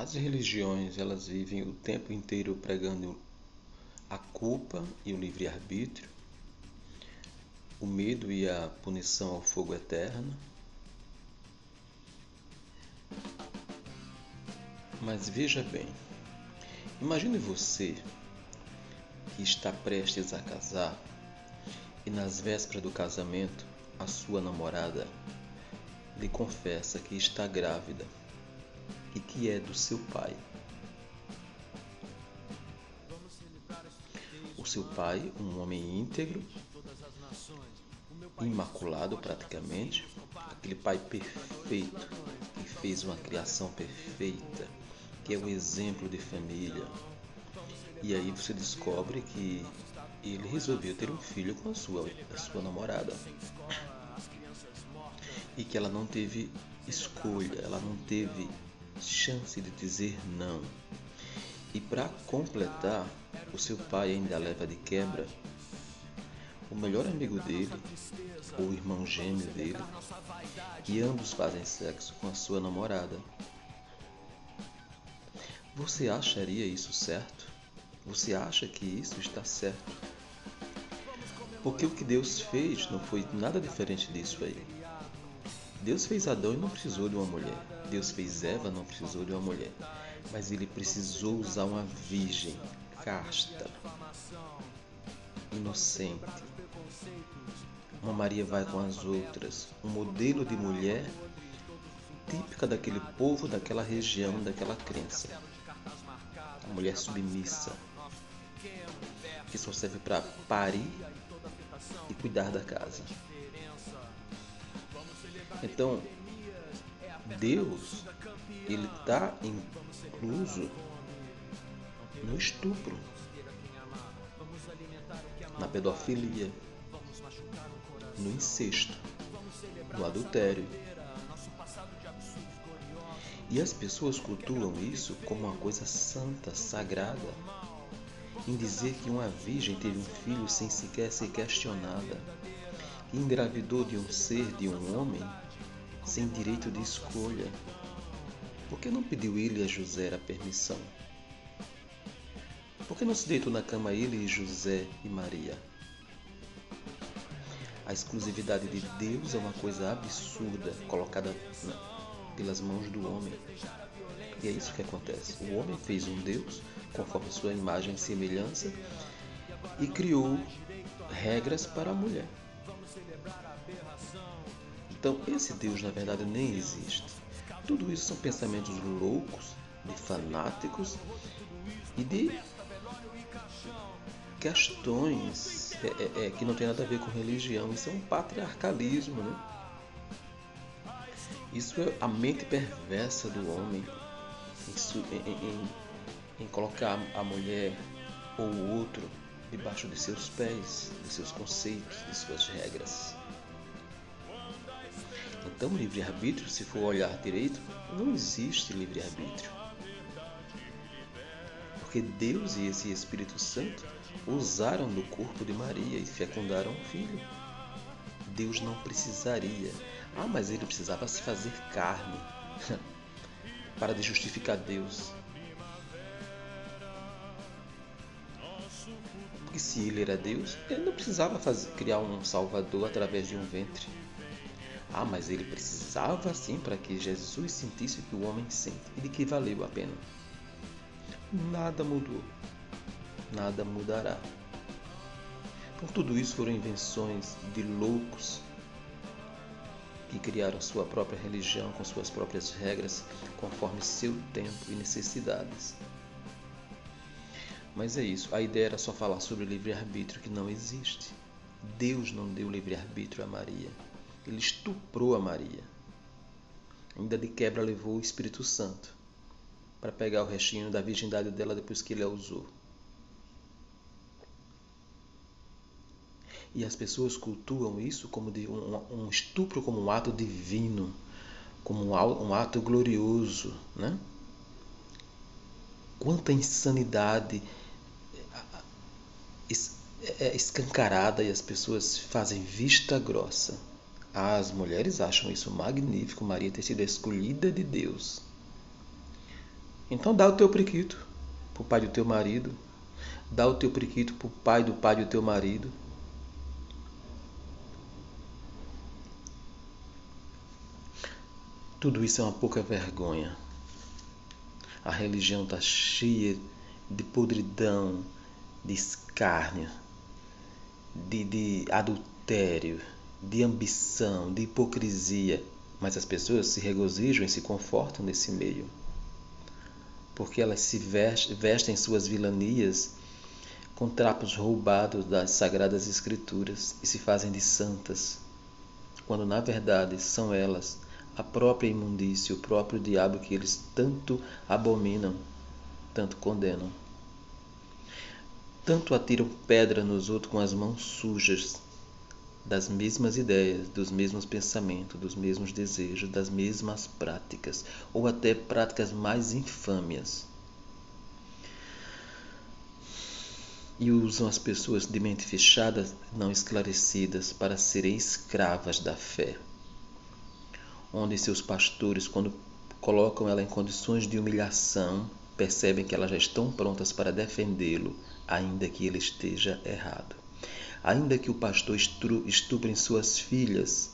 As religiões, elas vivem o tempo inteiro pregando a culpa e o livre-arbítrio, o medo e a punição ao fogo eterno. Mas veja bem, imagine você que está prestes a casar e nas vésperas do casamento a sua namorada lhe confessa que está grávida e que é do seu pai. O seu pai, um homem íntegro, imaculado praticamente, aquele pai perfeito que fez uma criação perfeita, que é o exemplo de família. E aí você descobre que ele resolveu ter um filho com a sua, a sua namorada. E que ela não teve escolha, ela não teve chance de dizer não. E para completar, o seu pai ainda leva de quebra o melhor amigo dele, ou irmão gêmeo dele, e ambos fazem sexo com a sua namorada. Você acharia isso certo? Você acha que isso está certo? Porque o que Deus fez não foi nada diferente disso aí. Deus fez Adão e não precisou de uma mulher. Deus fez Eva, não precisou de uma mulher. Mas ele precisou usar uma virgem casta, inocente. Uma Maria vai com as outras, um modelo de mulher típica daquele povo, daquela região, daquela crença. A mulher submissa, que só serve para parir e cuidar da casa. Então, Deus, ele está incluso no estupro, na pedofilia, no incesto, no adultério. E as pessoas cultuam isso como uma coisa santa, sagrada, em dizer que uma virgem teve um filho sem sequer ser questionada, que engravidou de um ser, de um homem, sem direito de escolha. Por que não pediu ele a José a permissão? Por que não se deitou na cama ele e José e Maria? A exclusividade de Deus é uma coisa absurda colocada pelas mãos do homem. E é isso que acontece. O homem fez um Deus conforme sua imagem e semelhança e criou regras para a mulher. Então, esse Deus na verdade nem existe. Tudo isso são pensamentos loucos, de fanáticos e de questões é, é, é, que não tem nada a ver com religião. Isso é um patriarcalismo, né? Isso é a mente perversa do homem em, em, em colocar a mulher ou o outro debaixo de seus pés, de seus conceitos, de suas regras. Então, livre-arbítrio, se for olhar direito, não existe livre-arbítrio. Porque Deus e esse Espírito Santo usaram do corpo de Maria e fecundaram o filho. Deus não precisaria. Ah, mas ele precisava se fazer carne para de justificar Deus. Porque se ele era Deus, ele não precisava fazer, criar um Salvador através de um ventre. Ah, mas ele precisava sim para que Jesus sentisse o que o homem sente e de que valeu a pena. Nada mudou. Nada mudará. Por tudo isso foram invenções de loucos que criaram sua própria religião com suas próprias regras, conforme seu tempo e necessidades. Mas é isso, a ideia era só falar sobre livre-arbítrio que não existe. Deus não deu livre-arbítrio a Maria ele estuprou a Maria. Ainda de quebra levou o Espírito Santo para pegar o restinho da virgindade dela depois que ele a usou. E as pessoas cultuam isso como de um, um estupro como um ato divino, como um, um ato glorioso, né? Quanta insanidade escancarada e as pessoas fazem vista grossa. As mulheres acham isso magnífico, Maria ter sido escolhida de Deus. Então dá o teu priquito pro pai do teu marido, dá o teu priquito pro pai do pai do teu marido. Tudo isso é uma pouca vergonha. A religião está cheia de podridão, de escárnio, de, de adultério, de ambição, de hipocrisia. Mas as pessoas se regozijam e se confortam nesse meio. Porque elas se vestem suas vilanias com trapos roubados das sagradas escrituras e se fazem de santas, quando na verdade são elas a própria imundícia, o próprio diabo que eles tanto abominam, tanto condenam. Tanto atiram pedra nos outros com as mãos sujas das mesmas ideias, dos mesmos pensamentos, dos mesmos desejos, das mesmas práticas, ou até práticas mais infâmias. E usam as pessoas de mente fechada, não esclarecidas, para serem escravas da fé onde seus pastores, quando colocam ela em condições de humilhação, percebem que elas já estão prontas para defendê-lo, ainda que ele esteja errado. Ainda que o pastor estupre suas filhas,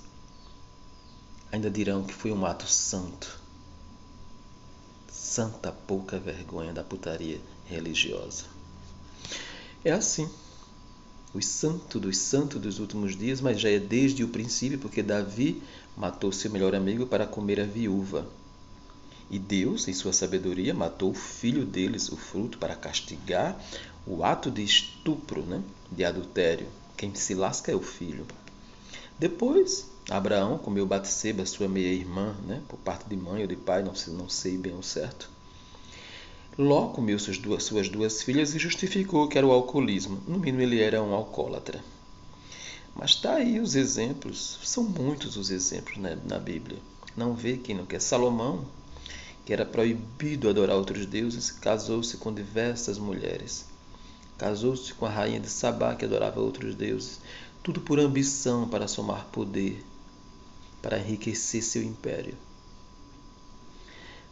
ainda dirão que foi um ato santo. Santa pouca vergonha da putaria religiosa. É assim. Os santos dos santos dos últimos dias, mas já é desde o princípio, porque Davi matou seu melhor amigo para comer a viúva. E Deus, em sua sabedoria, matou o filho deles, o fruto, para castigar o ato de estupro, né? de adultério. Quem se lasca é o filho. Depois, Abraão comeu Batseba, sua meia-irmã, né? por parte de mãe ou de pai, não sei, não sei bem o certo. Ló comeu suas duas, suas duas filhas e justificou que era o alcoolismo. No mínimo, ele era um alcoólatra. Mas está aí os exemplos, são muitos os exemplos né, na Bíblia. Não vê quem não quer. Salomão, que era proibido adorar outros deuses, casou-se com diversas mulheres. Casou-se com a rainha de Sabá, que adorava outros deuses. Tudo por ambição para somar poder, para enriquecer seu império.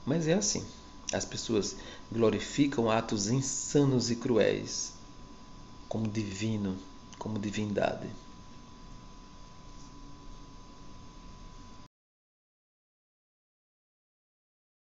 Mas é assim. As pessoas glorificam atos insanos e cruéis como divino, como divindade.